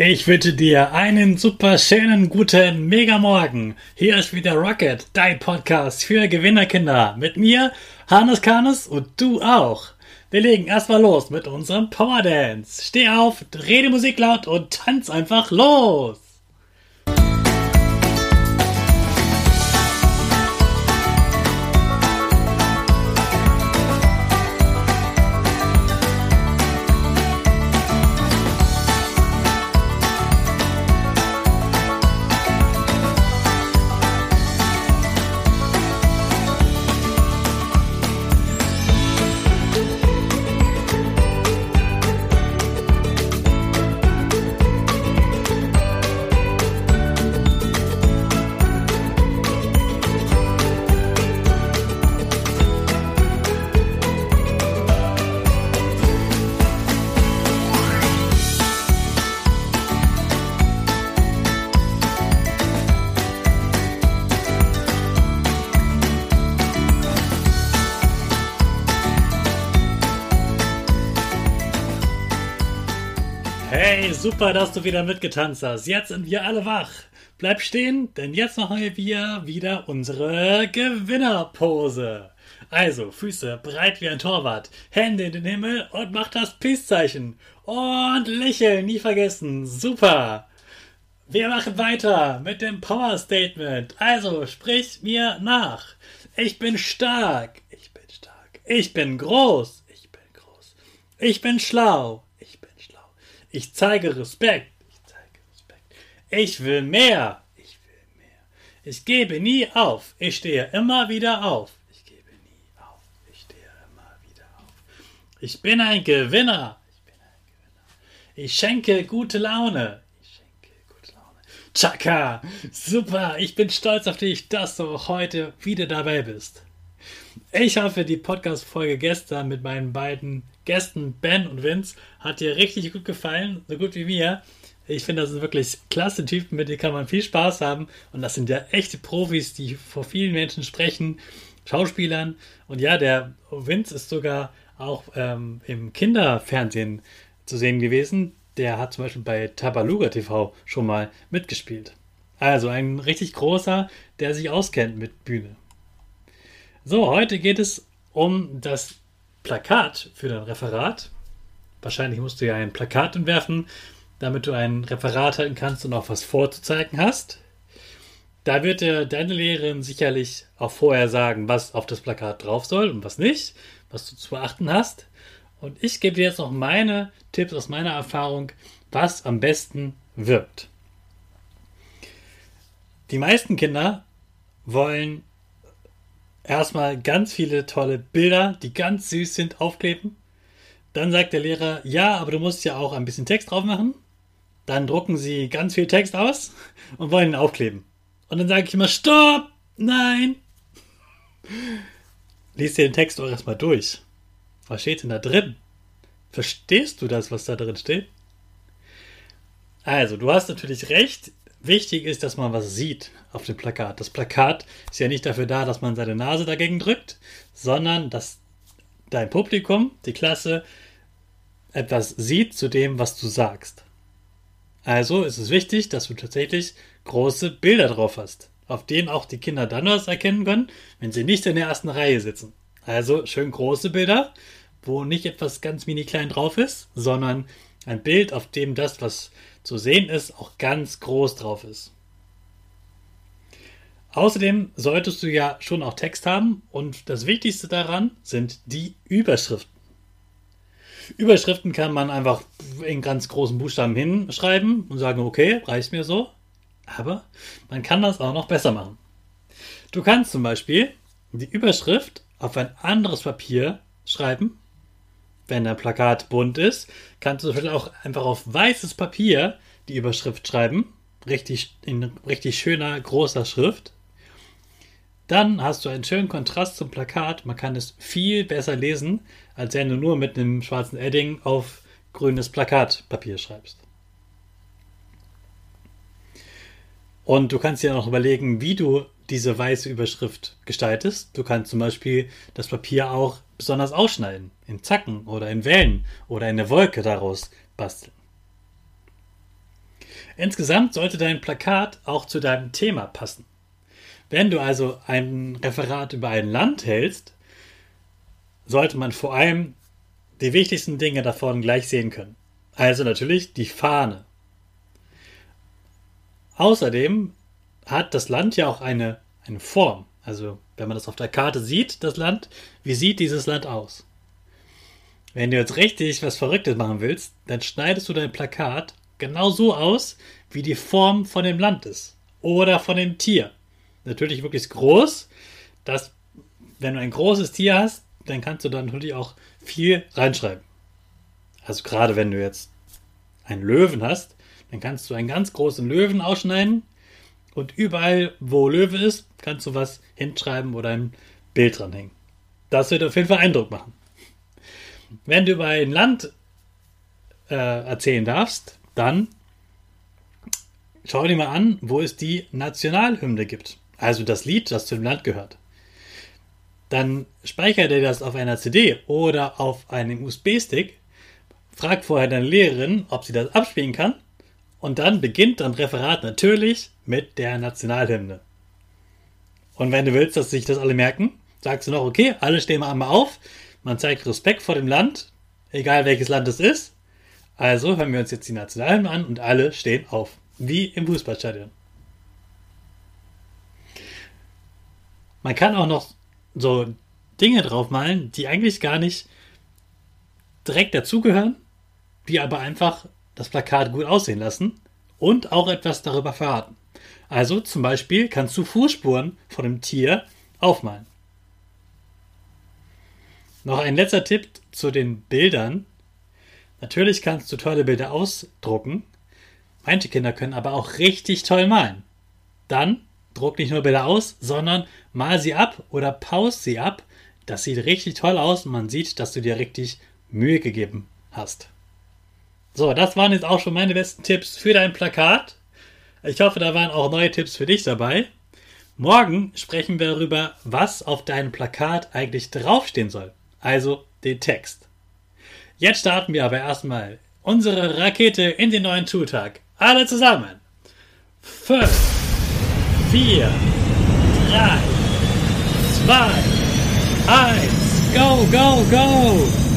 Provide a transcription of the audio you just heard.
Ich wünsche dir einen super schönen guten Megamorgen. Hier ist wieder Rocket, dein Podcast für Gewinnerkinder. Mit mir, Hannes Karnes und du auch. Wir legen erstmal los mit unserem Power Dance. Steh auf, dreh die Musik laut und tanz einfach los. Hey, super, dass du wieder mitgetanzt hast. Jetzt sind wir alle wach. Bleib stehen, denn jetzt machen wir wieder unsere Gewinnerpose. Also, Füße breit wie ein Torwart, Hände in den Himmel und mach das Peace-Zeichen. Und lächeln, nie vergessen. Super. Wir machen weiter mit dem Power Statement. Also, sprich mir nach. Ich bin stark. Ich bin stark. Ich bin groß. Ich bin groß. Ich bin schlau. Ich zeige Respekt. Ich zeige Respekt. Ich will mehr. Ich will mehr. Ich gebe nie auf. Ich stehe immer wieder auf. Ich gebe nie auf. Ich stehe immer wieder auf. Ich bin ein Gewinner. Ich bin ein Gewinner. Ich schenke gute Laune. Ich schenke gute Laune. Chaka. Super. Ich bin stolz auf dich, dass du heute wieder dabei bist. Ich hoffe, die Podcast-Folge gestern mit meinen beiden Gästen Ben und Vince hat dir richtig gut gefallen, so gut wie mir. Ich finde, das sind wirklich klasse Typen, mit denen kann man viel Spaß haben. Und das sind ja echte Profis, die vor vielen Menschen sprechen, Schauspielern. Und ja, der Vince ist sogar auch ähm, im Kinderfernsehen zu sehen gewesen. Der hat zum Beispiel bei Tabaluga TV schon mal mitgespielt. Also ein richtig großer, der sich auskennt mit Bühne. So, heute geht es um das Plakat für dein Referat. Wahrscheinlich musst du ja ein Plakat entwerfen, damit du ein Referat halten kannst und auch was vorzuzeigen hast. Da wird dir deine Lehrerin sicherlich auch vorher sagen, was auf das Plakat drauf soll und was nicht, was du zu beachten hast. Und ich gebe dir jetzt noch meine Tipps aus meiner Erfahrung, was am besten wirkt. Die meisten Kinder wollen erstmal ganz viele tolle Bilder, die ganz süß sind, aufkleben. Dann sagt der Lehrer, ja, aber du musst ja auch ein bisschen Text drauf machen. Dann drucken sie ganz viel Text aus und wollen ihn aufkleben. Und dann sage ich immer, stopp, nein. Lies dir den Text doch erstmal durch. Was steht denn da drin? Verstehst du das, was da drin steht? Also, du hast natürlich recht, Wichtig ist, dass man was sieht auf dem Plakat. Das Plakat ist ja nicht dafür da, dass man seine Nase dagegen drückt, sondern dass dein Publikum, die Klasse, etwas sieht zu dem, was du sagst. Also ist es wichtig, dass du tatsächlich große Bilder drauf hast, auf denen auch die Kinder dann was erkennen können, wenn sie nicht in der ersten Reihe sitzen. Also schön große Bilder, wo nicht etwas ganz mini klein drauf ist, sondern ein Bild, auf dem das, was zu sehen ist, auch ganz groß drauf ist. Außerdem solltest du ja schon auch Text haben und das Wichtigste daran sind die Überschriften. Überschriften kann man einfach in ganz großen Buchstaben hinschreiben und sagen, okay, reicht mir so. Aber man kann das auch noch besser machen. Du kannst zum Beispiel die Überschrift auf ein anderes Papier schreiben wenn dein Plakat bunt ist, kannst du vielleicht auch einfach auf weißes Papier die Überschrift schreiben. Richtig, in richtig schöner, großer Schrift. Dann hast du einen schönen Kontrast zum Plakat. Man kann es viel besser lesen, als wenn du nur mit einem schwarzen Edding auf grünes Plakatpapier schreibst. Und du kannst dir auch überlegen, wie du diese weiße Überschrift gestaltest. Du kannst zum Beispiel das Papier auch besonders ausschneiden, in Zacken oder in Wellen oder in eine Wolke daraus basteln. Insgesamt sollte dein Plakat auch zu deinem Thema passen. Wenn du also ein Referat über ein Land hältst, sollte man vor allem die wichtigsten Dinge davon gleich sehen können. Also natürlich die Fahne. Außerdem hat das Land ja auch eine, eine Form. Also wenn man das auf der Karte sieht, das Land, wie sieht dieses Land aus? Wenn du jetzt richtig was Verrücktes machen willst, dann schneidest du dein Plakat genau so aus, wie die Form von dem Land ist. Oder von dem Tier. Natürlich wirklich groß, dass, wenn du ein großes Tier hast, dann kannst du da natürlich auch viel reinschreiben. Also gerade wenn du jetzt einen Löwen hast, dann kannst du einen ganz großen Löwen ausschneiden und überall, wo Löwe ist, kannst du was hinschreiben oder ein Bild dranhängen. Das wird auf jeden Fall Eindruck machen. Wenn du über ein Land äh, erzählen darfst, dann schau dir mal an, wo es die Nationalhymne gibt. Also das Lied, das zu dem Land gehört. Dann speichert er das auf einer CD oder auf einem USB-Stick. Frag vorher deine Lehrerin, ob sie das abspielen kann. Und dann beginnt dein Referat natürlich mit der Nationalhymne. Und wenn du willst, dass sich das alle merken, sagst du noch, okay, alle stehen mal einmal auf. Man zeigt Respekt vor dem Land, egal welches Land es ist. Also hören wir uns jetzt die Nationalhymne an und alle stehen auf. Wie im Fußballstadion. Man kann auch noch so Dinge draufmalen, die eigentlich gar nicht direkt dazugehören, die aber einfach das Plakat gut aussehen lassen und auch etwas darüber verraten. Also zum Beispiel kannst du Fußspuren von dem Tier aufmalen. Noch ein letzter Tipp zu den Bildern. Natürlich kannst du tolle Bilder ausdrucken. Manche Kinder können aber auch richtig toll malen. Dann druck nicht nur Bilder aus, sondern mal sie ab oder pause sie ab. Das sieht richtig toll aus und man sieht, dass du dir richtig Mühe gegeben hast. So, das waren jetzt auch schon meine besten Tipps für dein Plakat. Ich hoffe, da waren auch neue Tipps für dich dabei. Morgen sprechen wir darüber, was auf deinem Plakat eigentlich draufstehen soll. Also den Text. Jetzt starten wir aber erstmal unsere Rakete in den neuen Schultag. Alle zusammen. 5, 4, 3, 2, 1, go, go, go!